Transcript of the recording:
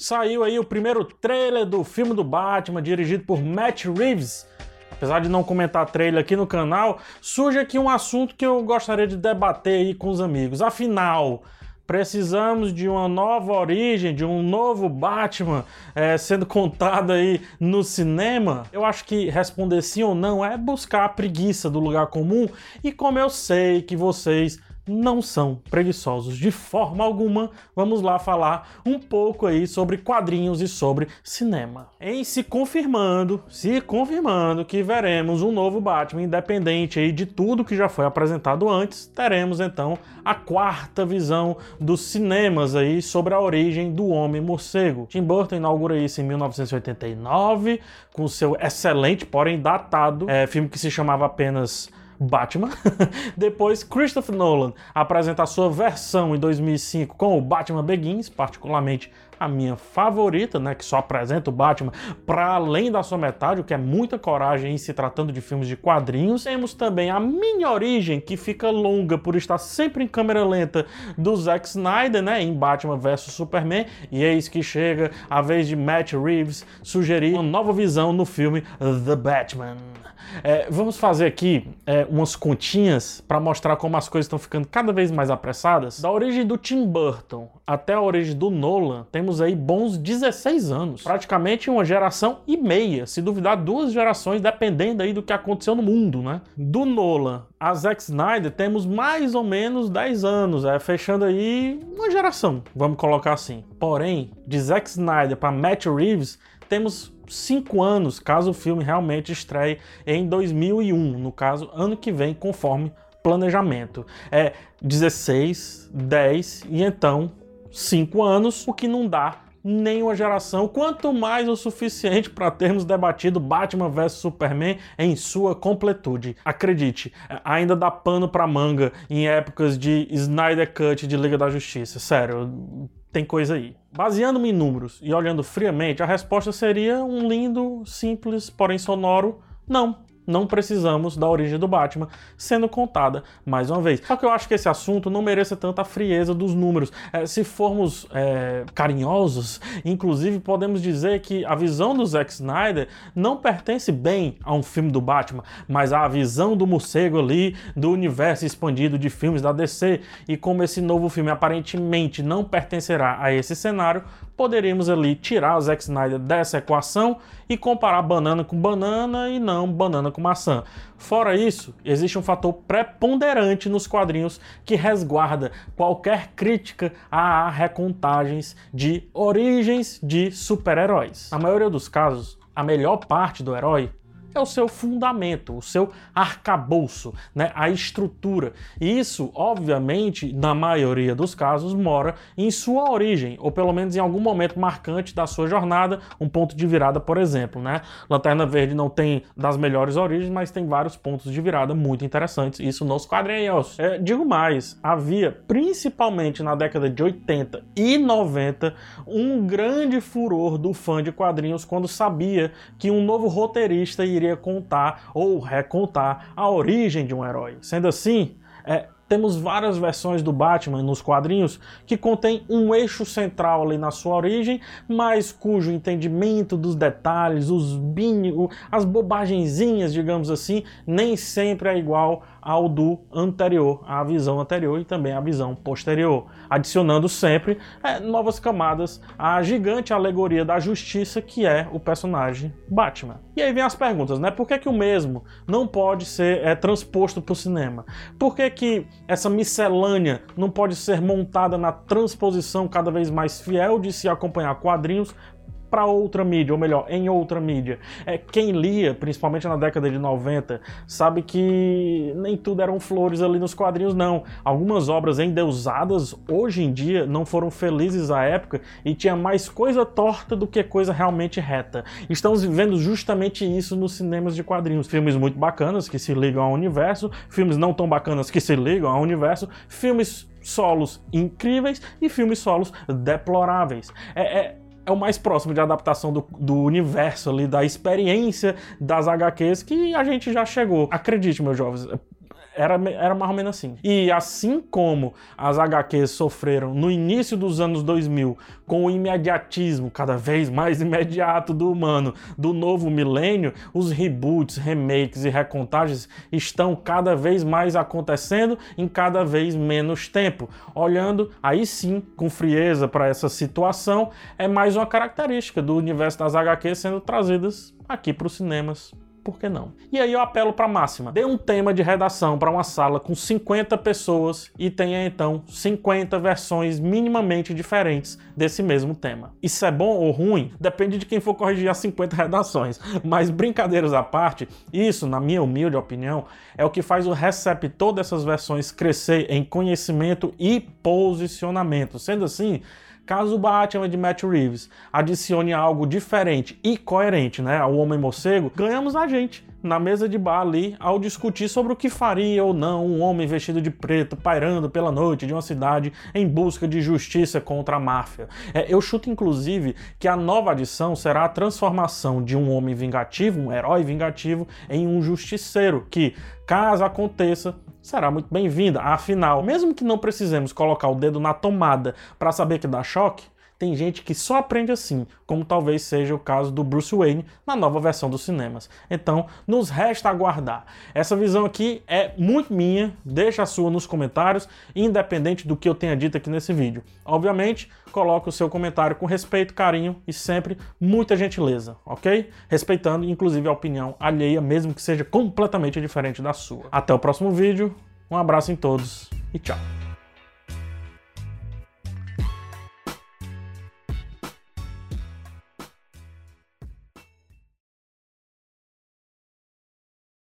Saiu aí o primeiro trailer do filme do Batman, dirigido por Matt Reeves. Apesar de não comentar trailer aqui no canal, surge aqui um assunto que eu gostaria de debater aí com os amigos. Afinal, precisamos de uma nova origem, de um novo Batman é, sendo contado aí no cinema? Eu acho que responder sim ou não é buscar a preguiça do lugar comum. E como eu sei que vocês não são preguiçosos de forma alguma. Vamos lá falar um pouco aí sobre quadrinhos e sobre cinema. Em se confirmando, se confirmando que veremos um novo Batman independente aí de tudo que já foi apresentado antes, teremos então a quarta visão dos cinemas aí sobre a origem do Homem Morcego. Tim Burton inaugura isso em 1989 com seu excelente, porém datado, é, filme que se chamava apenas Batman. Depois, Christopher Nolan apresenta a sua versão em 2005 com o Batman Begins, particularmente a minha favorita, né, que só apresenta o Batman para além da sua metade, o que é muita coragem em se tratando de filmes de quadrinhos. Temos também a mini origem, que fica longa por estar sempre em câmera lenta do Zack Snyder, né, em Batman vs Superman, e eis que chega a vez de Matt Reeves sugerir uma nova visão no filme The Batman. É, vamos fazer aqui é, umas continhas para mostrar como as coisas estão ficando cada vez mais apressadas. Da origem do Tim Burton até a origem do Nolan, temos aí bons 16 anos. Praticamente uma geração e meia, se duvidar duas gerações, dependendo aí do que aconteceu no mundo, né? Do Nolan a Zack Snyder, temos mais ou menos 10 anos, é, fechando aí uma geração, vamos colocar assim. Porém, de Zack Snyder para Matt Reeves, temos cinco anos, caso o filme realmente estreie em 2001, no caso, ano que vem, conforme planejamento. É 16, 10 e então 5 anos, o que não dá nem uma geração, quanto mais o suficiente para termos debatido Batman vs Superman em sua completude. Acredite, ainda dá pano para manga em épocas de Snyder Cut de Liga da Justiça. Sério, tem coisa aí. Baseando-me em números e olhando friamente, a resposta seria um lindo, simples, porém sonoro não não precisamos da origem do Batman sendo contada mais uma vez. Só que eu acho que esse assunto não merece tanta frieza dos números. É, se formos é, carinhosos, inclusive podemos dizer que a visão do Zack Snyder não pertence bem a um filme do Batman, mas à visão do morcego ali do universo expandido de filmes da DC. E como esse novo filme aparentemente não pertencerá a esse cenário, poderíamos ali tirar o Zack Snyder dessa equação e comparar banana com banana e não banana com maçã. Fora isso, existe um fator preponderante nos quadrinhos que resguarda qualquer crítica a recontagens de origens de super-heróis. Na maioria dos casos, a melhor parte do herói é o seu fundamento, o seu arcabouço, né, a estrutura. E isso, obviamente, na maioria dos casos, mora em sua origem, ou pelo menos em algum momento marcante da sua jornada, um ponto de virada, por exemplo. Né? Lanterna Verde não tem das melhores origens, mas tem vários pontos de virada muito interessantes, isso nos quadrinhos. É, digo mais, havia, principalmente na década de 80 e 90, um grande furor do fã de quadrinhos quando sabia que um novo roteirista iria contar ou recontar a origem de um herói. Sendo assim, é, temos várias versões do Batman nos quadrinhos que contém um eixo central ali na sua origem, mas cujo entendimento dos detalhes, os bin, as bobagenzinhas, digamos assim, nem sempre é igual ao do anterior, à visão anterior e também à visão posterior, adicionando sempre é, novas camadas à gigante alegoria da justiça que é o personagem Batman. E aí vem as perguntas, né? Por que, que o mesmo não pode ser é, transposto para o cinema? Por que, que essa miscelânea não pode ser montada na transposição cada vez mais fiel de se acompanhar quadrinhos para outra mídia, ou melhor, em outra mídia. É, quem lia, principalmente na década de 90, sabe que nem tudo eram flores ali nos quadrinhos, não. Algumas obras endeusadas hoje em dia não foram felizes à época e tinha mais coisa torta do que coisa realmente reta. Estamos vivendo justamente isso nos cinemas de quadrinhos. Filmes muito bacanas que se ligam ao universo, filmes não tão bacanas que se ligam ao universo, filmes solos incríveis e filmes solos deploráveis. É, é é o mais próximo de adaptação do, do universo ali, da experiência das HQs que a gente já chegou. Acredite, meus jovens, Era, era mais ou menos assim. E assim como as HQs sofreram no início dos anos 2000 com o imediatismo cada vez mais imediato do humano do novo milênio, os reboots, remakes e recontagens estão cada vez mais acontecendo em cada vez menos tempo. Olhando aí sim com frieza para essa situação, é mais uma característica do universo das HQs sendo trazidas aqui para os cinemas por que não? E aí eu apelo para a máxima. Dê um tema de redação para uma sala com 50 pessoas e tenha então 50 versões minimamente diferentes desse mesmo tema. Isso é bom ou ruim? Depende de quem for corrigir as 50 redações. Mas brincadeiras à parte, isso, na minha humilde opinião, é o que faz o receptor dessas versões crescer em conhecimento e posicionamento. Sendo assim, Caso o Batman de Matt Reeves adicione algo diferente e coerente né, ao Homem-Morcego, ganhamos a gente na mesa de bar ali ao discutir sobre o que faria ou não um homem vestido de preto pairando pela noite de uma cidade em busca de justiça contra a máfia. É, eu chuto inclusive que a nova adição será a transformação de um homem vingativo, um herói vingativo, em um justiceiro que, caso aconteça, será muito bem-vinda. Afinal, mesmo que não precisemos colocar o dedo na tomada para saber que dá choque, tem gente que só aprende assim, como talvez seja o caso do Bruce Wayne na nova versão dos cinemas. Então, nos resta aguardar. Essa visão aqui é muito minha, deixa a sua nos comentários, independente do que eu tenha dito aqui nesse vídeo. Obviamente, coloque o seu comentário com respeito, carinho e sempre muita gentileza, ok? Respeitando, inclusive, a opinião alheia, mesmo que seja completamente diferente da sua. Até o próximo vídeo, um abraço em todos e tchau!